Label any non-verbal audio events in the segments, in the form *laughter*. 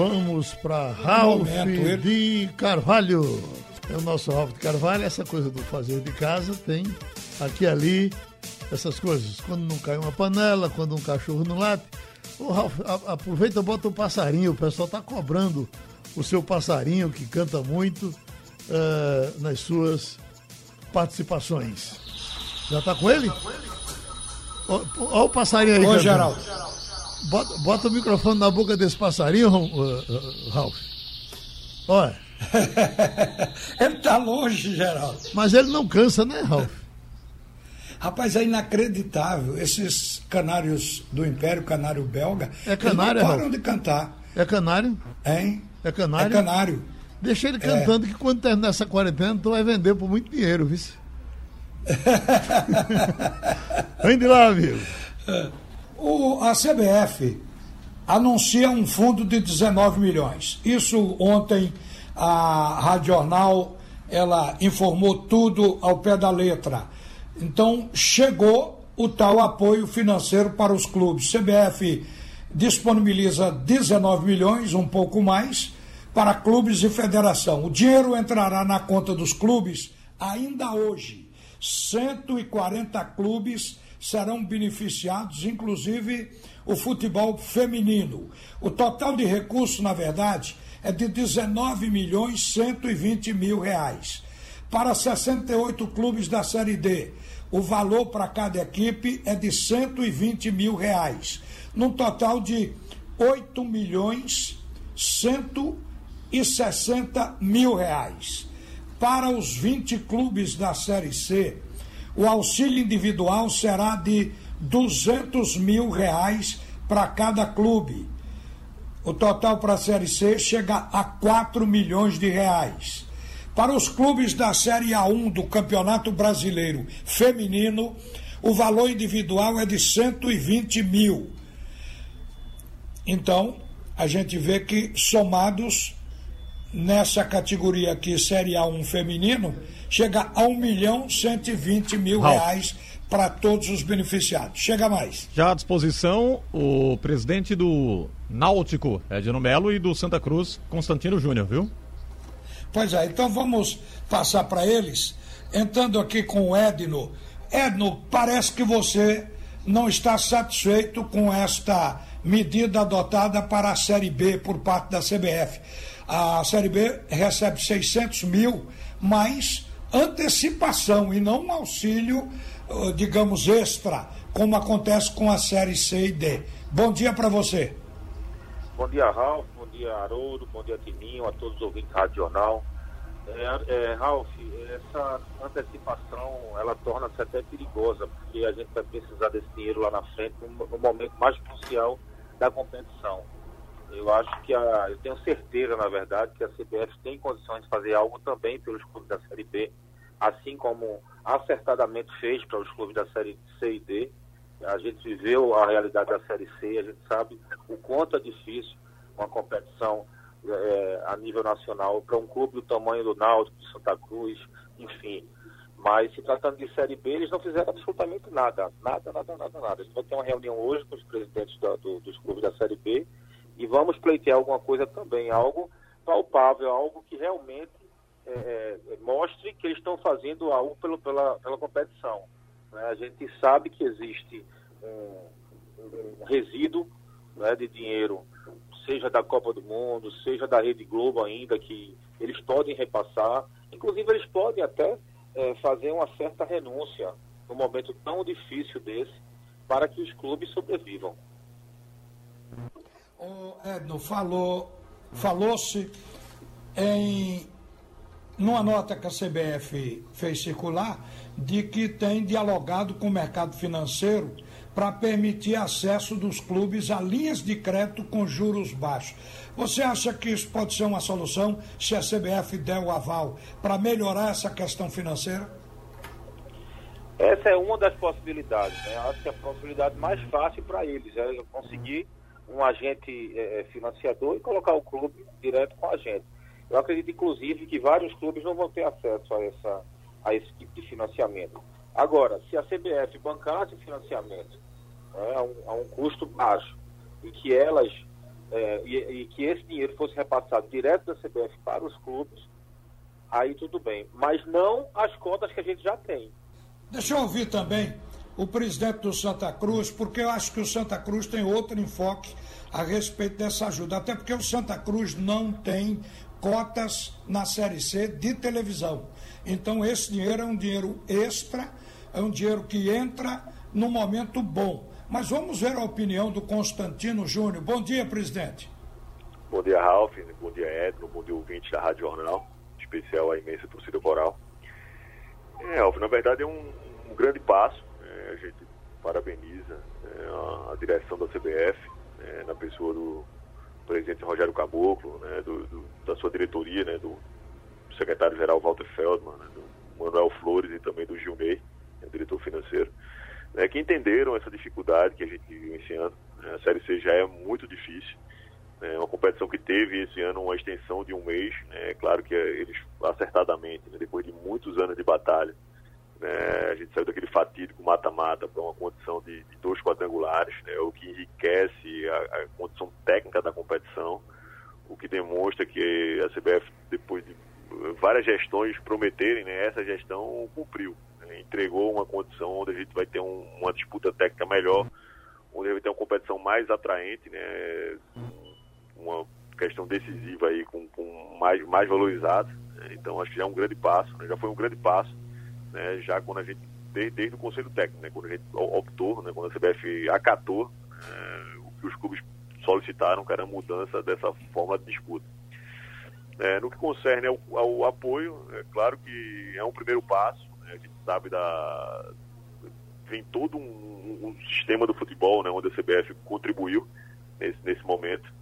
vamos para Ralph de Carvalho. É o nosso Ralph de Carvalho. Essa coisa do fazer de casa tem aqui ali essas coisas. Quando não cai uma panela, quando um cachorro não late. Ô, Ralf, aproveita e bota o passarinho. O pessoal está cobrando o seu passarinho, que canta muito uh, nas suas participações. Já está com ele? Olha o passarinho aí. Ô, Geraldo. Bota, bota, o microfone na boca desse passarinho, Ralf. Olha. *laughs* ele está longe, Geraldo. Mas ele não cansa, né, Ralf? Rapaz, é inacreditável. Esses canários do Império, canário belga, é canário, não param de cantar. É canário? Hein? É canário? É canário. Deixa ele cantando é. que quando terminar essa quarentena, tu vai vender por muito dinheiro, viu? *laughs* Vem de lá, amigo. O, a CBF anuncia um fundo de 19 milhões. Isso ontem a Rádio Jornal ela informou tudo ao pé da letra. Então chegou o tal apoio financeiro para os clubes. CBF disponibiliza 19 milhões, um pouco mais, para clubes e federação. O dinheiro entrará na conta dos clubes ainda hoje. 140 clubes serão beneficiados, inclusive o futebol feminino. O total de recursos, na verdade, é de 19 milhões 120 mil reais. Para 68 clubes da Série D, o valor para cada equipe é de 120 mil reais, num total de 8 milhões 160 mil reais. Para os 20 clubes da Série C, o auxílio individual será de 200 mil reais para cada clube. O total para a Série C chega a 4 milhões de reais. Para os clubes da Série A1 do Campeonato Brasileiro Feminino, o valor individual é de 120 mil. Então, a gente vê que somados nessa categoria aqui, Série A1 feminino, chega a 1 milhão 120 mil reais para todos os beneficiados. Chega mais. Já à disposição o presidente do Náutico, Edno Melo, e do Santa Cruz, Constantino Júnior, viu? Pois é, então vamos passar para eles. Entrando aqui com o Edno. Edno, parece que você não está satisfeito com esta medida adotada para a Série B por parte da CBF. A Série B recebe 600 mil, mais antecipação e não um auxílio, digamos, extra, como acontece com a Série C e D. Bom dia para você. Bom dia, Ralf dia, Haroldo, bom dia, Tininho, a todos os ouvintes da Rádio Jornal. É, é, Ralf, essa antecipação, ela torna-se até perigosa, porque a gente vai precisar desse dinheiro lá na frente, no momento mais crucial da competição. Eu acho que a, eu tenho certeza, na verdade, que a CBF tem condições de fazer algo também pelos clubes da Série B, assim como acertadamente fez para os clubes da Série C e D. A gente viveu a realidade da Série C, a gente sabe o quanto é difícil uma competição é, a nível nacional para um clube do tamanho do Náutico, de Santa Cruz, enfim. Mas se tratando de Série B, eles não fizeram absolutamente nada. Nada, nada, nada, nada. A gente vai ter uma reunião hoje com os presidentes da, do, dos clubes da Série B e vamos pleitear alguma coisa também, algo palpável, algo que realmente é, é, mostre que eles estão fazendo algo pelo, pela, pela competição. Né? A gente sabe que existe um, um resíduo né, de dinheiro seja da Copa do Mundo, seja da Rede Globo ainda, que eles podem repassar. Inclusive, eles podem até é, fazer uma certa renúncia num momento tão difícil desse para que os clubes sobrevivam. O Edno falou, falou-se em numa nota que a CBF fez circular de que tem dialogado com o mercado financeiro para permitir acesso dos clubes a linhas de crédito com juros baixos. Você acha que isso pode ser uma solução se a CBF der o aval para melhorar essa questão financeira? Essa é uma das possibilidades. Né? Acho que a possibilidade mais fácil para eles é conseguir um agente é, financiador e colocar o clube direto com a gente. Eu acredito, inclusive, que vários clubes não vão ter acesso a, essa, a esse tipo de financiamento. Agora, se a CBF bancasse financiamento né, a, um, a, um, custo baixo e que elas é, e, e, que esse dinheiro fosse repassado direto da CBF para os clubes, aí tudo bem. Mas não as contas que a gente já tem. Deixa eu ouvir também o presidente do Santa Cruz, porque eu acho que o Santa Cruz tem outro enfoque a respeito dessa ajuda. Até porque o Santa Cruz não tem cotas na Série C de televisão. Então, esse dinheiro é um dinheiro extra, é um dinheiro que entra no momento bom. Mas vamos ver a opinião do Constantino Júnior. Bom dia, presidente. Bom dia, Ralf. Bom dia, Edno. Bom dia, ouvinte da Rádio Jornal. Em especial a imensa torcida coral. É, Ralf, na verdade é um, um grande passo. É, a gente parabeniza é, a, direção da CBF, é, na pessoa do presidente Rogério Caboclo, né, do, do, da sua diretoria, né, do secretário-geral Walter Feldman, né, do Manuel Flores e também do Gilney, é diretor financeiro né, que entenderam essa dificuldade que a gente viu esse ano. Né, a Série C já é muito difícil. É né, uma competição que teve esse ano uma extensão de um mês. É claro que eles, acertadamente, né, depois de muitos anos de batalha, né, a gente saiu daquele fatídico mata-mata para uma condição de, de dois quadrangulares, né, o que enriquece a, a, condição técnica da competição, o que demonstra que a CBF, depois de várias gestões prometerem, né, essa gestão cumpriu entregou uma condição onde a gente vai ter um, uma disputa técnica melhor, onde a gente vai ter uma competição mais atraente, né? Uma questão decisiva aí com, com mais, mais valorizada. Né? Então acho que já é um grande passo, né? já foi um grande passo, né? já quando a gente, desde, desde o Conselho Técnico, né? quando a gente optou, né? quando a CBF acatou né? o que os clubes solicitaram, que era a mudança dessa forma de disputa. É, no que concerne ao, ao, apoio, é claro que é um primeiro passo, a gente sabe da. Tem todo um, um sistema do futebol, né, onde a CBF contribuiu nesse, nesse momento.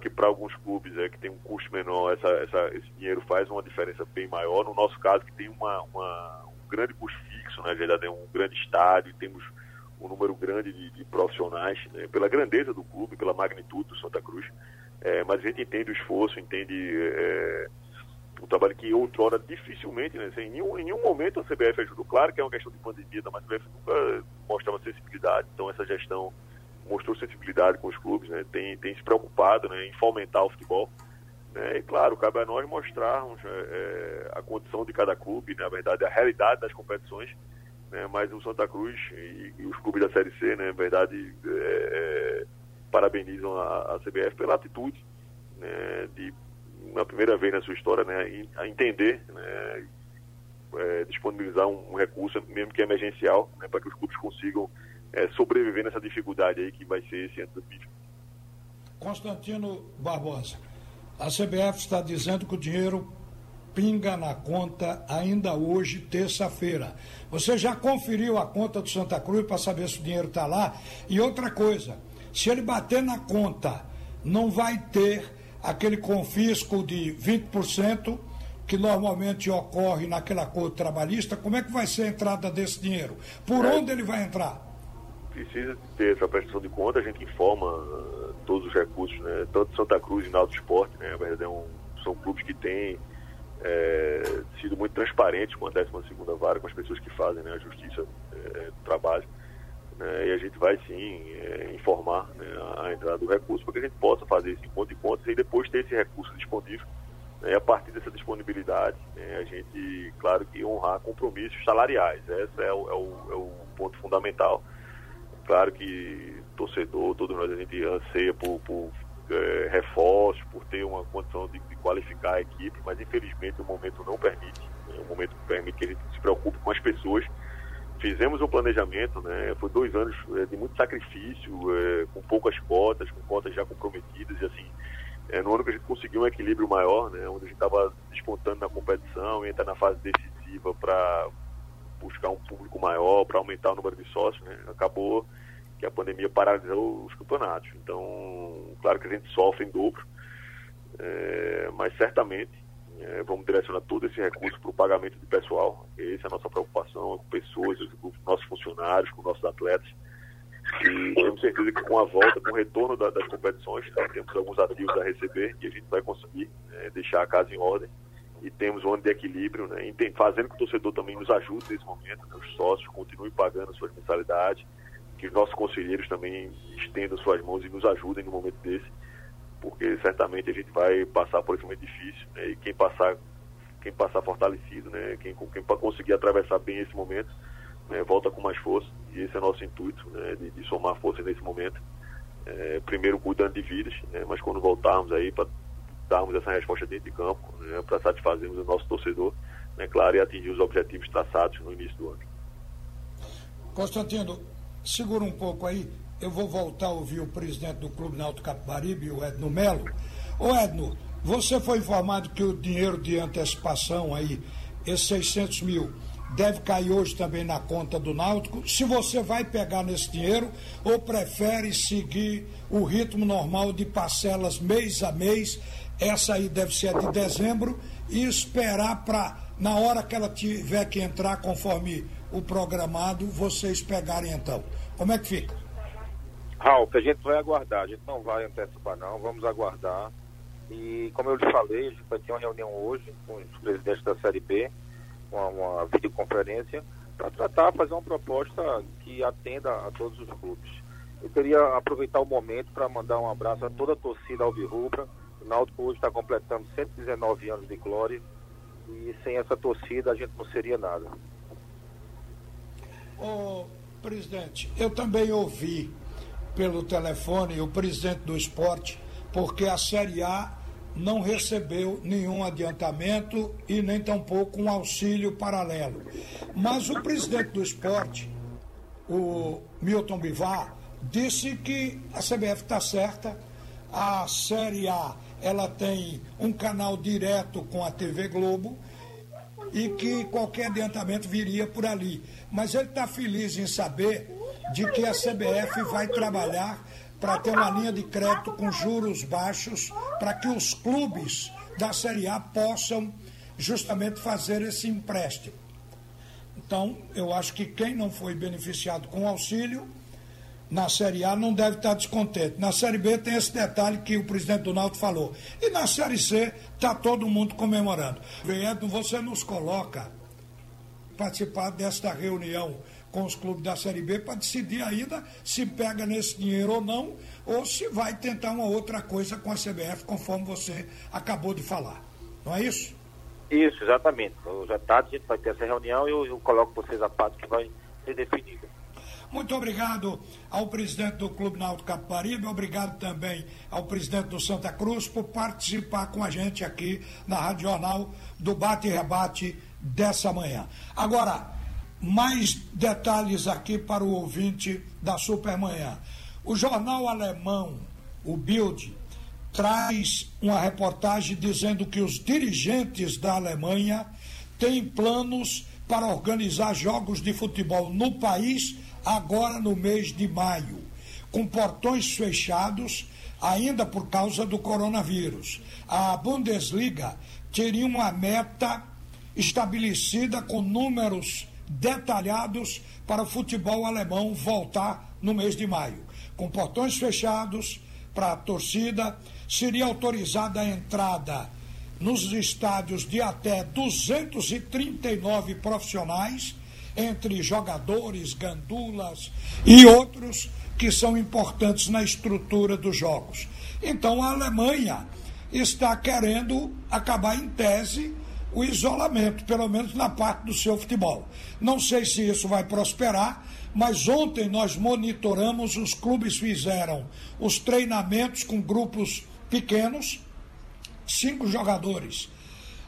Que para alguns clubes é, que tem um custo menor, essa, essa, esse dinheiro faz uma diferença bem maior. No nosso caso, que tem uma, uma um grande custo fixo, né, na verdade, é um grande estádio, temos um número grande de, de profissionais, né, pela grandeza do clube, pela magnitude do Santa Cruz. É, mas a gente entende o esforço, entende é, um trabalho que outrora dificilmente, né, em, nenhum, em nenhum momento a CBF ajudou. Claro que é uma questão de pandemia, mas a CBF nunca mostrava sensibilidade. Então essa gestão mostrou sensibilidade com os clubes, né, tem, tem se preocupado né, em fomentar o futebol. Né, e claro, cabe a nós mostrarmos é, é, a condição de cada clube, né, na verdade, a realidade das competições. Né, mas o Santa Cruz e, e, os clubes da Série C, né, na verdade, é, é parabenizam a, a CBF pela atitude né, de na primeira vez na sua história, né, a entender, né, é, disponibilizar um, um, recurso, mesmo que emergencial, né, para que os clubes consigam é, sobreviver nessa dificuldade aí que vai ser esse ano do PIB. Constantino Barbosa, a CBF está dizendo que o dinheiro pinga na conta ainda hoje, terça-feira. Você já conferiu a conta do Santa Cruz para saber se o dinheiro está lá? E outra coisa, se ele bater na conta, não vai ter aquele confisco de 20% que normalmente ocorre naquele acordo trabalhista, como é que vai ser a entrada desse dinheiro? Por é, onde ele vai entrar? Precisa ter essa prestação de conta, a gente informa uh, todos os recursos, né? tanto Santa Cruz e Náutico Esporte, né? verdade é um, são clubes que têm é, sido muito transparentes com a 12 vara, com as pessoas que fazem né? a justiça é, do trabalho né, e a gente vai sim é, informar né, a entrada do recurso para que a gente possa fazer esse encontro de contas e depois ter esse recurso disponível. Né, a partir dessa disponibilidade, né, a gente, claro que honrar compromissos salariais. Esse é o, é o, é o ponto fundamental. Claro que torcedor, todos nós, a gente anseia por, por é, reforços, por ter uma condição de, de, qualificar a equipe, mas infelizmente o momento não permite. Né, o momento permite que a gente se preocupe com as pessoas fizemos um planejamento, né? Foi dois anos é, de muito sacrifício, é, com poucas cotas, com cotas já comprometidas e assim, é, no ano que a gente conseguiu um equilíbrio maior, né? Onde a gente estava despontando na competição, entrar na fase decisiva para buscar um público maior, para aumentar o número de sócios, né? Acabou que a pandemia paralisou os campeonatos. Então, claro que a gente sofre em dobro, mas certamente é, vamos direcionar todo esse recurso para o pagamento de pessoal. Essa é a nossa preocupação, com pessoas, com nossos funcionários, com nossos atletas. E temos certeza que com a volta, com o retorno da, das competições, né, temos alguns ativos a receber e a gente vai conseguir né, deixar a casa em ordem. E temos um ano de equilíbrio, né, fazendo que o torcedor também nos ajude nesse momento, né, os sócios continuem pagando suas mensalidades, que os nossos conselheiros também estendam suas mãos e nos ajudem no momento desse porque certamente a gente vai passar por esse momento difícil, né? e quem passar, quem passar fortalecido, né? quem, quem conseguir atravessar bem esse momento, né? volta com mais força, e esse é nosso intuito, né? de, de somar força nesse momento. É, primeiro cuidando de vidas, né? mas quando voltarmos aí para darmos essa resposta dentro de campo, né? para satisfazermos o nosso torcedor, né? claro, e atingir os objetivos traçados no início do ano. Constantino, segura um pouco aí, eu vou voltar a ouvir o presidente do Clube Náutico Capibaribe, o Edno Melo. Ô Edno, você foi informado que o dinheiro de antecipação aí, esses 600 mil, deve cair hoje também na conta do Náutico. Se você vai pegar nesse dinheiro ou prefere seguir o ritmo normal de parcelas mês a mês, essa aí deve ser de dezembro, e esperar para, na hora que ela tiver que entrar conforme o programado, vocês pegarem então. Como é que fica? Ralf, a gente vai aguardar, a gente não vai antecipar não, vamos aguardar. E como eu lhe falei, a gente vai ter uma reunião hoje com os presidentes da Série B, uma, uma videoconferência, para tratar, fazer uma proposta que atenda a todos os clubes. Eu queria aproveitar o momento para mandar um abraço a toda a torcida alvirrubra. O Náutico hoje está completando 119 anos de glória e sem essa torcida a gente não seria nada. Ô, presidente, eu também ouvi pelo telefone o presidente do esporte, porque a Série A não recebeu nenhum adiantamento e nem tampouco um auxílio paralelo. Mas o presidente do esporte, o Milton Bivar, disse que a CBF está certa, a Série A ela tem um canal direto com a TV Globo e que qualquer adiantamento viria por ali. Mas ele está feliz em saber de que a CBF vai trabalhar para ter uma linha de crédito com juros baixos para que os clubes da Série A possam justamente fazer esse empréstimo. Então, eu acho que quem não foi beneficiado com auxílio na Série A não deve estar descontente. Na Série B tem esse detalhe que o presidente do Náutico falou. E na Série C está todo mundo comemorando. Edno, você nos coloca participar desta reunião com os clubes da Série B para decidir ainda se pega nesse dinheiro ou não, ou se vai tentar uma outra coisa com a CBF, conforme você acabou de falar. Não é isso? Isso, exatamente. Já tarde a gente vai ter essa reunião e eu, eu coloco vocês a parte que vai ser definida. Muito obrigado ao presidente do Clube Náutico Caparibe, obrigado também ao presidente do Santa Cruz por participar com a gente aqui na Rádio Jornal do Bate e Rebate dessa manhã. Agora, mais detalhes aqui para o ouvinte da Supermanhã. O jornal alemão, o Bild, traz uma reportagem dizendo que os dirigentes da Alemanha têm planos para organizar jogos de futebol no país agora no mês de maio, com portões fechados, ainda por causa do coronavírus. A Bundesliga teria uma meta estabelecida com números detalhados para o futebol alemão voltar no mês de maio. Com portões fechados para a torcida, seria autorizada a entrada nos estádios de até 239 profissionais entre jogadores, gandulas e outros que são importantes na estrutura dos jogos. Então a Alemanha está querendo acabar em tese o isolamento, pelo menos na parte do seu futebol. Não sei se isso vai prosperar, mas ontem nós monitoramos, os clubes fizeram os treinamentos com grupos pequenos, cinco jogadores,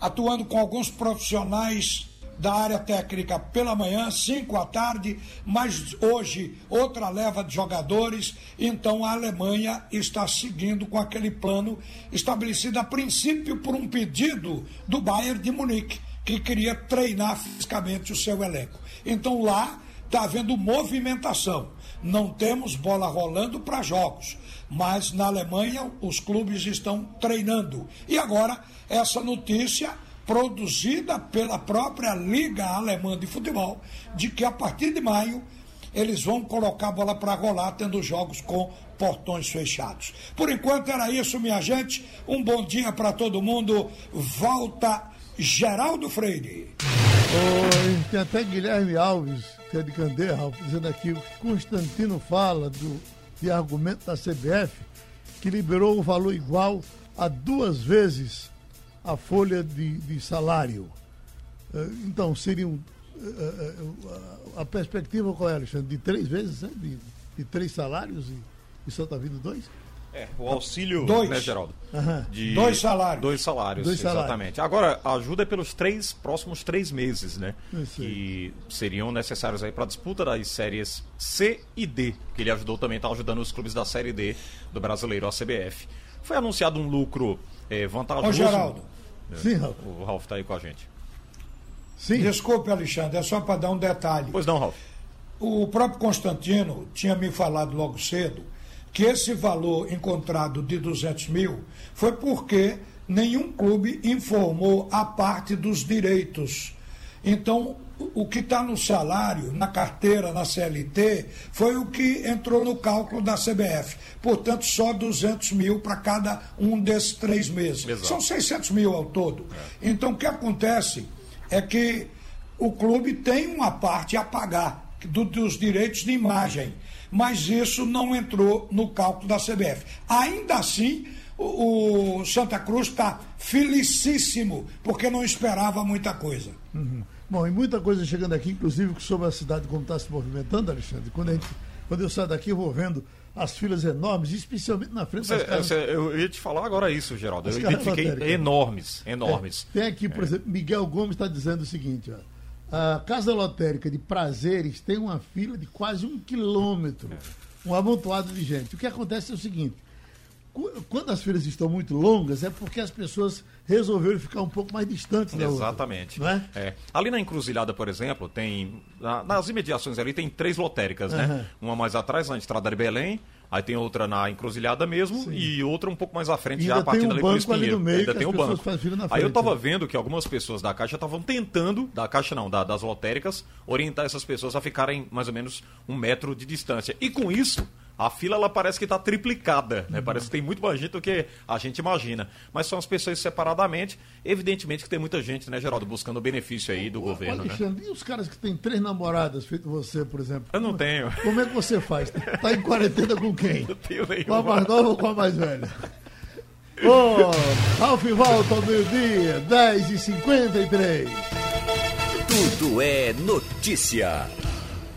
atuando com alguns profissionais da área técnica pela manhã, 5 à tarde, mas hoje outra leva de jogadores. Então a Alemanha está seguindo com aquele plano estabelecido a princípio por um pedido do Bayern de Munique, que queria treinar fisicamente o seu elenco. Então lá está havendo movimentação. Não temos bola rolando para jogos, mas na Alemanha os clubes estão treinando. E agora essa notícia produzida pela própria Liga Alemã de Futebol, de que a partir de maio eles vão colocar a bola para rolar, tendo jogos com portões fechados. Por enquanto era isso, minha gente. Um bom dia para todo mundo. Volta Geraldo Freire. Oi, tem até Guilherme Alves, que é de Candeia, dizendo aqui o que Constantino fala do, de argumento da CBF que liberou um valor igual a duas vezes a folha de, de salário. Eh, então, seriam. Eh, a perspectiva qual é, Alexandre? De três vezes, né? de, de três salários e, e só está vindo dois? É, o auxílio, dois. né, Geraldo? Uhum. De dois salários. Dois salários, dois exatamente. Salários. Agora, a ajuda é pelos três próximos três meses, né? Que seriam necessários aí para a disputa das séries C e D, que ele ajudou também, está ajudando os clubes da série D do brasileiro, a CBF. Foi anunciado um lucro é, vantajoso. Ô, Geraldo. É, Sim, Ralf. O Ralf está aí com a gente. Sim. Desculpe, Alexandre, é só para dar um detalhe. Pois não, Ralf. O próprio Constantino tinha me falado logo cedo que esse valor encontrado de 200 mil foi porque nenhum clube informou a parte dos direitos. Então, o que está no salário, na carteira, na CLT, foi o que entrou no cálculo da CBF. Portanto, só 200 mil para cada um desses três meses. Exato. São 600 mil ao todo. É. Então, o que acontece é que o clube tem uma parte a pagar do, dos direitos de imagem mas isso não entrou no cálculo da CBF. Ainda assim, o, o Santa Cruz está felicíssimo, porque não esperava muita coisa. Uhum. Bom, e muita coisa chegando aqui, inclusive sobre a cidade como está se movimentando, Alexandre. Quando, gente, quando eu saio daqui, eu vou vendo as filas enormes, especialmente na frente das casas. eu ia te falar agora isso, Geraldo. eu identifiquei enormes, enormes. É, tem aqui, por é. exemplo, Miguel Gomes está dizendo o seguinte, ó. A Casa Lotérica de Prazeres tem uma fila de quase um quilômetro, um amontoado de gente. O que acontece é o seguinte: quando as filas estão muito longas, é porque as pessoas resolveram ficar um pouco mais distantes da Exatamente. outra. Exatamente. É? É. Ali na encruzilhada, por exemplo, tem. nas imediações ali tem três lotéricas, uhum. né? Uma mais atrás, na estrada de Belém, Aí tem outra na encruzilhada mesmo Sim. e outra um pouco mais à frente, já partindo um ali pro Ali no meio, Ainda tem o um banco. Aí eu tava né? vendo que algumas pessoas da Caixa estavam tentando, da Caixa não, da, das lotéricas, orientar essas pessoas a ficarem mais ou menos um metro de distância. E com isso, a fila ela parece que está triplicada, né? Uhum. Parece que tem muito mais gente do que a gente imagina. Mas são as pessoas separadamente. Evidentemente que tem muita gente, né, Geraldo, buscando o benefício aí do o, governo. Né? Alexandre, né? e os caras que têm três namoradas, feito você, por exemplo? Eu não tenho. Como é que você faz? Tá em quarentena com quem? Não tenho nenhuma. Com a mais nova ou com a mais velha? Ô, oh, Ralf volta ao meio-dia, 10h53. Tudo é notícia.